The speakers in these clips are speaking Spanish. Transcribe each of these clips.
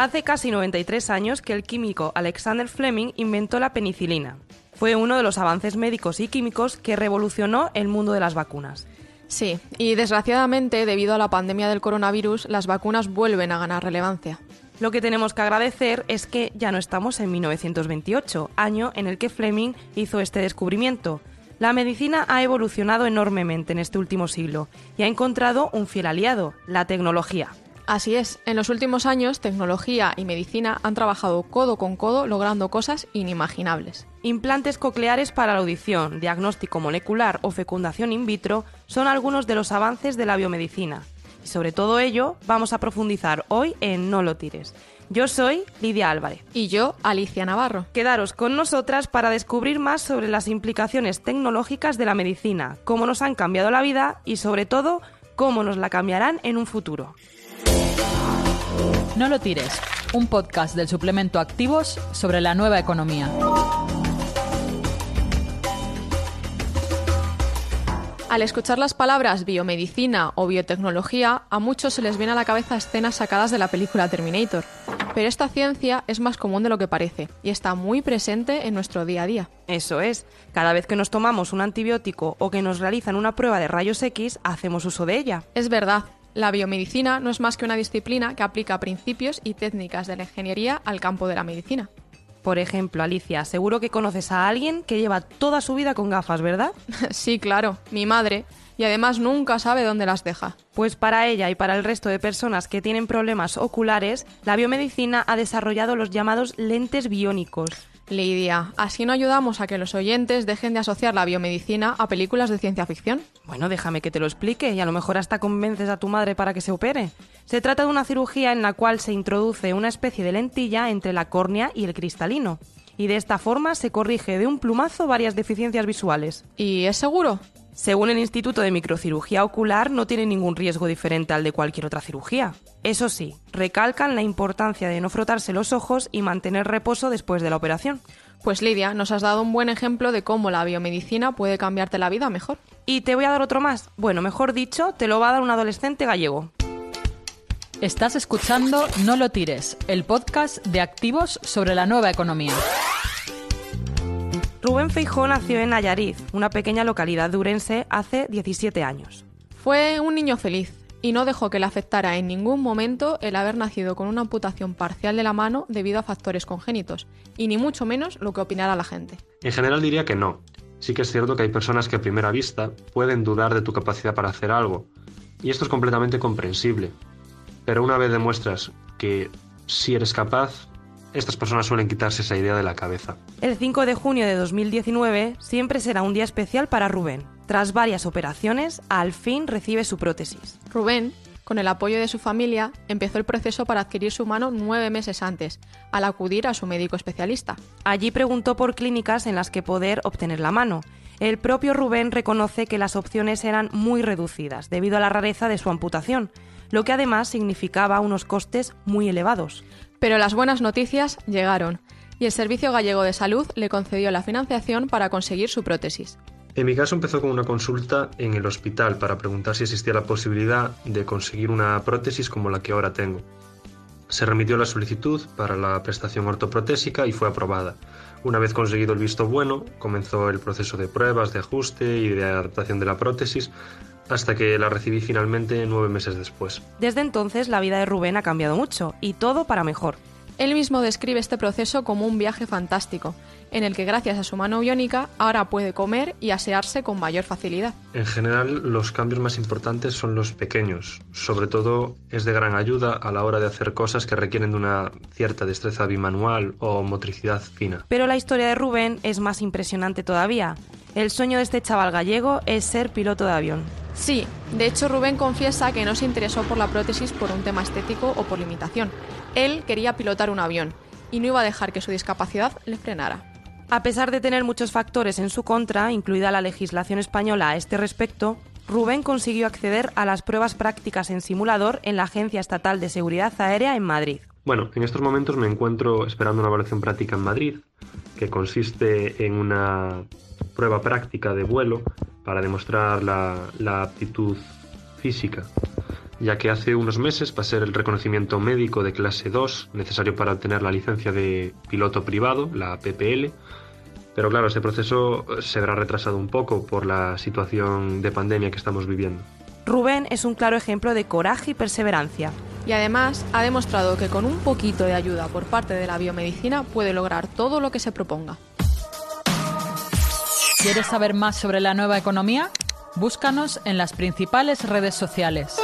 Hace casi 93 años que el químico Alexander Fleming inventó la penicilina. Fue uno de los avances médicos y químicos que revolucionó el mundo de las vacunas. Sí, y desgraciadamente, debido a la pandemia del coronavirus, las vacunas vuelven a ganar relevancia. Lo que tenemos que agradecer es que ya no estamos en 1928, año en el que Fleming hizo este descubrimiento. La medicina ha evolucionado enormemente en este último siglo y ha encontrado un fiel aliado, la tecnología. Así es, en los últimos años tecnología y medicina han trabajado codo con codo logrando cosas inimaginables. Implantes cocleares para la audición, diagnóstico molecular o fecundación in vitro son algunos de los avances de la biomedicina. Y sobre todo ello vamos a profundizar hoy en No lo tires. Yo soy Lidia Álvarez. Y yo, Alicia Navarro. Quedaros con nosotras para descubrir más sobre las implicaciones tecnológicas de la medicina, cómo nos han cambiado la vida y sobre todo cómo nos la cambiarán en un futuro. No lo tires, un podcast del suplemento Activos sobre la nueva economía. Al escuchar las palabras biomedicina o biotecnología, a muchos se les viene a la cabeza escenas sacadas de la película Terminator. Pero esta ciencia es más común de lo que parece y está muy presente en nuestro día a día. Eso es, cada vez que nos tomamos un antibiótico o que nos realizan una prueba de rayos X, hacemos uso de ella. Es verdad, la biomedicina no es más que una disciplina que aplica principios y técnicas de la ingeniería al campo de la medicina. Por ejemplo, Alicia, seguro que conoces a alguien que lleva toda su vida con gafas, ¿verdad? sí, claro, mi madre, y además nunca sabe dónde las deja. Pues para ella y para el resto de personas que tienen problemas oculares, la biomedicina ha desarrollado los llamados lentes biónicos. Lidia, así no ayudamos a que los oyentes dejen de asociar la biomedicina a películas de ciencia ficción. Bueno, déjame que te lo explique y a lo mejor hasta convences a tu madre para que se opere. Se trata de una cirugía en la cual se introduce una especie de lentilla entre la córnea y el cristalino. Y de esta forma se corrige de un plumazo varias deficiencias visuales. ¿Y es seguro? Según el Instituto de Microcirugía Ocular, no tiene ningún riesgo diferente al de cualquier otra cirugía. Eso sí, recalcan la importancia de no frotarse los ojos y mantener reposo después de la operación. Pues Lidia, nos has dado un buen ejemplo de cómo la biomedicina puede cambiarte la vida mejor. Y te voy a dar otro más. Bueno, mejor dicho, te lo va a dar un adolescente gallego. Estás escuchando No lo tires, el podcast de activos sobre la nueva economía. Rubén Feijó nació en Nayarit, una pequeña localidad de Urense, hace 17 años. Fue un niño feliz y no dejó que le afectara en ningún momento el haber nacido con una amputación parcial de la mano debido a factores congénitos, y ni mucho menos lo que opinara la gente. En general diría que no. Sí que es cierto que hay personas que a primera vista pueden dudar de tu capacidad para hacer algo, y esto es completamente comprensible. Pero una vez demuestras que sí eres capaz, estas personas suelen quitarse esa idea de la cabeza. El 5 de junio de 2019 siempre será un día especial para Rubén. Tras varias operaciones, al fin recibe su prótesis. Rubén, con el apoyo de su familia, empezó el proceso para adquirir su mano nueve meses antes, al acudir a su médico especialista. Allí preguntó por clínicas en las que poder obtener la mano. El propio Rubén reconoce que las opciones eran muy reducidas debido a la rareza de su amputación, lo que además significaba unos costes muy elevados. Pero las buenas noticias llegaron, y el Servicio Gallego de Salud le concedió la financiación para conseguir su prótesis. En mi caso empezó con una consulta en el hospital para preguntar si existía la posibilidad de conseguir una prótesis como la que ahora tengo. Se remitió la solicitud para la prestación ortoprotésica y fue aprobada. Una vez conseguido el visto bueno, comenzó el proceso de pruebas, de ajuste y de adaptación de la prótesis hasta que la recibí finalmente nueve meses después. Desde entonces la vida de Rubén ha cambiado mucho y todo para mejor. Él mismo describe este proceso como un viaje fantástico, en el que gracias a su mano biónica ahora puede comer y asearse con mayor facilidad. En general, los cambios más importantes son los pequeños. Sobre todo, es de gran ayuda a la hora de hacer cosas que requieren de una cierta destreza bimanual o motricidad fina. Pero la historia de Rubén es más impresionante todavía. El sueño de este chaval gallego es ser piloto de avión. Sí, de hecho Rubén confiesa que no se interesó por la prótesis por un tema estético o por limitación. Él quería pilotar un avión y no iba a dejar que su discapacidad le frenara. A pesar de tener muchos factores en su contra, incluida la legislación española a este respecto, Rubén consiguió acceder a las pruebas prácticas en simulador en la Agencia Estatal de Seguridad Aérea en Madrid. Bueno, en estos momentos me encuentro esperando una evaluación práctica en Madrid, que consiste en una prueba práctica de vuelo para demostrar la, aptitud física ya que hace unos meses pasé el reconocimiento médico de clase 2 necesario para obtener la licencia de piloto privado, la PPL, pero claro, este proceso se verá retrasado un poco por la situación de pandemia que estamos viviendo. Rubén es un claro ejemplo de coraje y perseverancia. Y además ha demostrado que con un poquito de ayuda por parte de la biomedicina puede lograr todo lo que se proponga. ¿Quieres saber más sobre la nueva economía? Búscanos en las principales redes sociales.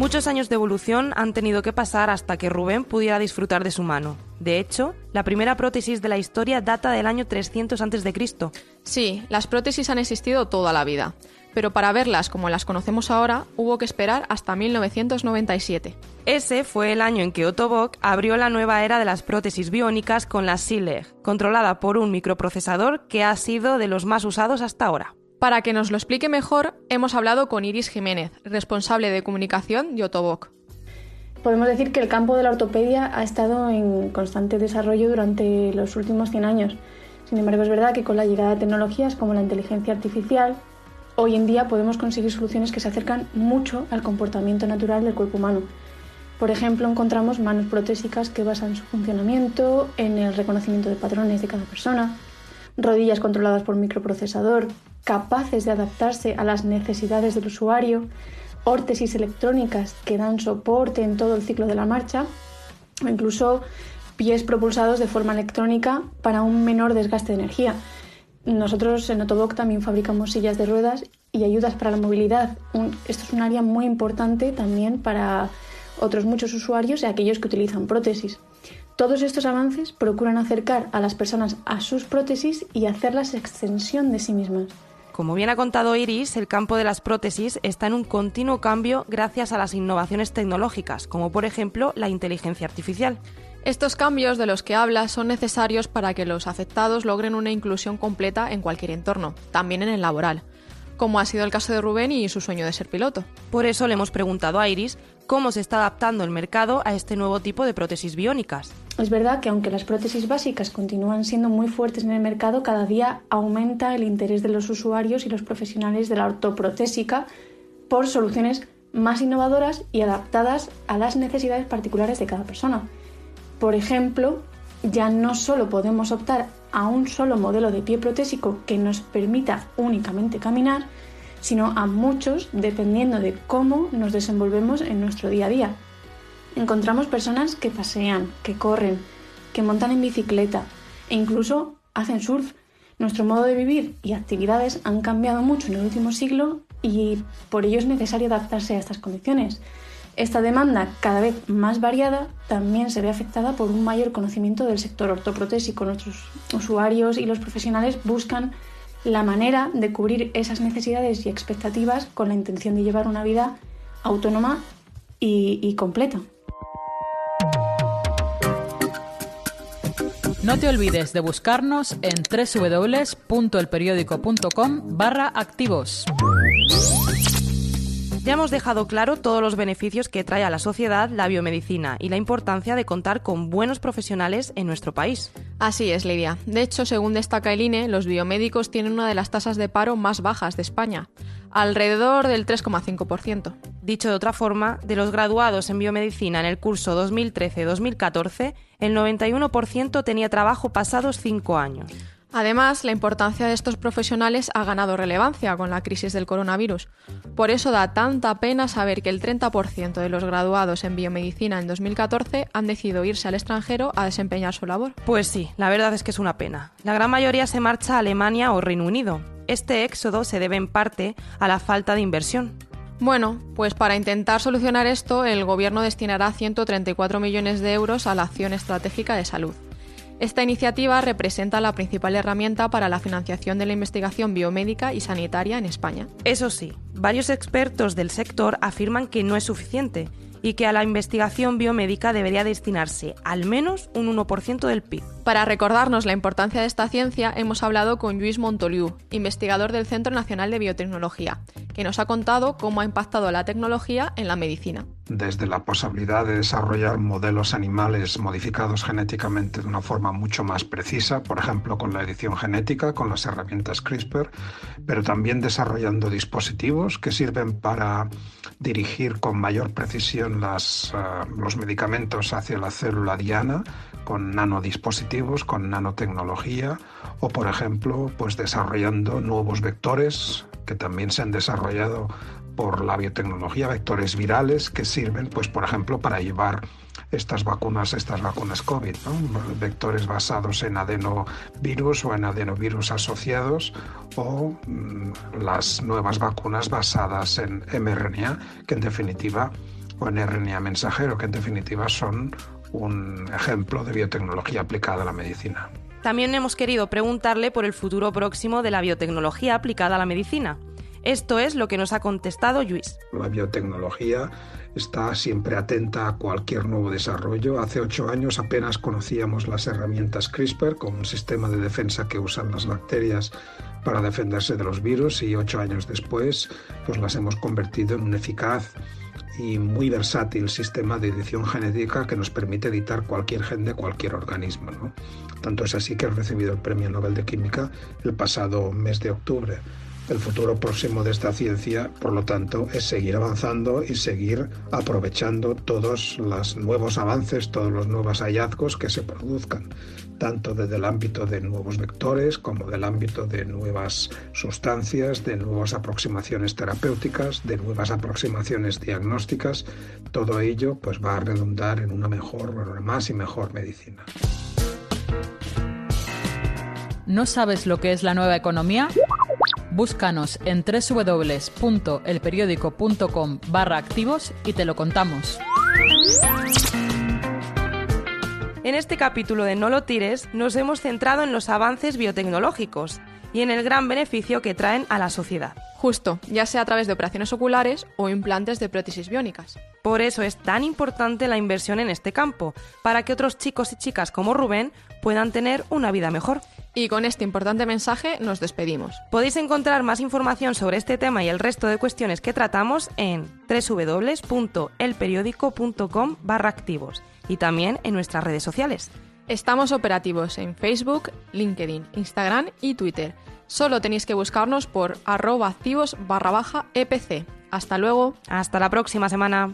Muchos años de evolución han tenido que pasar hasta que Rubén pudiera disfrutar de su mano. De hecho, la primera prótesis de la historia data del año 300 a.C. Sí, las prótesis han existido toda la vida, pero para verlas como las conocemos ahora hubo que esperar hasta 1997. Ese fue el año en que Otto Bock abrió la nueva era de las prótesis biónicas con la SILEG, controlada por un microprocesador que ha sido de los más usados hasta ahora. Para que nos lo explique mejor, hemos hablado con Iris Jiménez, responsable de comunicación de Otoboc. Podemos decir que el campo de la ortopedia ha estado en constante desarrollo durante los últimos 100 años. Sin embargo, es verdad que con la llegada de tecnologías como la inteligencia artificial, hoy en día podemos conseguir soluciones que se acercan mucho al comportamiento natural del cuerpo humano. Por ejemplo, encontramos manos protésicas que basan su funcionamiento en el reconocimiento de patrones de cada persona, rodillas controladas por microprocesador, capaces de adaptarse a las necesidades del usuario, órtesis electrónicas que dan soporte en todo el ciclo de la marcha, o incluso pies propulsados de forma electrónica para un menor desgaste de energía. Nosotros en Otoboc también fabricamos sillas de ruedas y ayudas para la movilidad. esto es un área muy importante también para otros muchos usuarios y aquellos que utilizan prótesis. Todos estos avances procuran acercar a las personas a sus prótesis y hacerlas extensión de sí mismas. Como bien ha contado Iris, el campo de las prótesis está en un continuo cambio gracias a las innovaciones tecnológicas, como por ejemplo la inteligencia artificial. Estos cambios de los que habla son necesarios para que los afectados logren una inclusión completa en cualquier entorno, también en el laboral, como ha sido el caso de Rubén y su sueño de ser piloto. Por eso le hemos preguntado a Iris cómo se está adaptando el mercado a este nuevo tipo de prótesis biónicas. Es verdad que aunque las prótesis básicas continúan siendo muy fuertes en el mercado, cada día aumenta el interés de los usuarios y los profesionales de la ortoprotésica por soluciones más innovadoras y adaptadas a las necesidades particulares de cada persona. Por ejemplo, ya no solo podemos optar a un solo modelo de pie protésico que nos permita únicamente caminar, sino a muchos dependiendo de cómo nos desenvolvemos en nuestro día a día. Encontramos personas que pasean, que corren, que montan en bicicleta e incluso hacen surf. Nuestro modo de vivir y actividades han cambiado mucho en el último siglo y por ello es necesario adaptarse a estas condiciones. Esta demanda, cada vez más variada, también se ve afectada por un mayor conocimiento del sector ortoprotésico. Nuestros usuarios y los profesionales buscan la manera de cubrir esas necesidades y expectativas con la intención de llevar una vida autónoma y, completa. No te olvides de buscarnos en www.elperiódico.com barra activos. Ya hemos dejado claro todos los beneficios que trae a la sociedad la biomedicina y la importancia de contar con buenos profesionales en nuestro país. Así es, Lidia. De hecho, según destaca el INE, los biomédicos tienen una de las tasas de paro más bajas de España, alrededor del 3,5%. Dicho de otra forma, de los graduados en biomedicina en el curso 2013-2014, el 91% tenía trabajo pasados cinco años. Además, la importancia de estos profesionales ha ganado relevancia con la crisis del coronavirus. Por eso da tanta pena saber que el 30% de los graduados en biomedicina en 2014 han decidido irse al extranjero a desempeñar su labor. Pues sí, la verdad es que es una pena. La gran mayoría se marcha a Alemania o Reino Unido. Este éxodo se debe en parte a la falta de inversión. Bueno, pues para intentar solucionar esto, el Gobierno destinará 134 millones de euros a la acción estratégica de salud. Esta iniciativa representa la principal herramienta para la financiación de la investigación biomédica y sanitaria en España. Eso sí, varios expertos del sector afirman que no es suficiente y que a la investigación biomédica debería destinarse al menos un 1% del PIB. Para recordarnos la importancia de esta ciencia, hemos hablado con Luis Montoliu, investigador del Centro Nacional de Biotecnología, que nos ha contado cómo ha impactado la tecnología en la medicina. desde la posibilidad de desarrollar modelos animales modificados genéticamente de una forma mucho más precisa, por ejemplo con la edición genética, con las herramientas CRISPR, pero también desarrollando dispositivos que sirven para dirigir con mayor precisión uh, los medicamentos hacia la célula diana con nanodispositivos, con nanotecnología o por ejemplo pues desarrollando nuevos vectores que también se han desarrollado por la biotecnología, vectores virales que sirven, pues, por ejemplo, para llevar estas vacunas, estas vacunas COVID, vectores basados en adenovirus o en adenovirus asociados o mm, las nuevas vacunas basadas en mRNA, que en definitiva, o en RNA mensajero, que en definitiva son un ejemplo de biotecnología aplicada a la medicina. También hemos querido preguntarle por el futuro próximo de la biotecnología aplicada a la medicina. Esto es lo que nos ha contestado Luis. La biotecnología está siempre atenta a cualquier nuevo desarrollo. Hace ocho años apenas conocíamos las herramientas CRISPR como un sistema de defensa que usan las bacterias para defenderse de los virus y ocho años después pues las hemos convertido en un eficaz y muy versátil sistema de edición genética que nos permite editar cualquier gen de cualquier organismo. ¿no? Tanto es así que ha recibido el Premio Nobel de Química el pasado mes de octubre. El futuro próximo de esta ciencia, por lo tanto, es seguir avanzando y seguir aprovechando todos los nuevos avances, todos los nuevos hallazgos que se produzcan, tanto desde el ámbito de nuevos vectores como del ámbito de nuevas sustancias, de nuevas aproximaciones terapéuticas, de nuevas aproximaciones diagnósticas. Todo ello pues va a redundar en una mejor, más y mejor medicina. ¿No sabes lo que es la nueva economía? Búscanos en www.elperiódico.com barra activos y te lo contamos. En este capítulo de No lo tires nos hemos centrado en los avances biotecnológicos y en el gran beneficio que traen a la sociedad. Justo, ya sea a través de operaciones oculares o implantes de prótesis biónicas. Por eso es tan importante la inversión en este campo, para que otros chicos y chicas como Rubén puedan tener una vida mejor. Y con este importante mensaje nos despedimos. Podéis encontrar más información sobre este tema y el resto de cuestiones que tratamos en www.elperiódico.com barra activos y también en nuestras redes sociales. Estamos operativos en Facebook, LinkedIn, Instagram y Twitter. Solo tenéis que buscarnos por arroba activos barra baja EPC. Hasta luego. Hasta la próxima semana.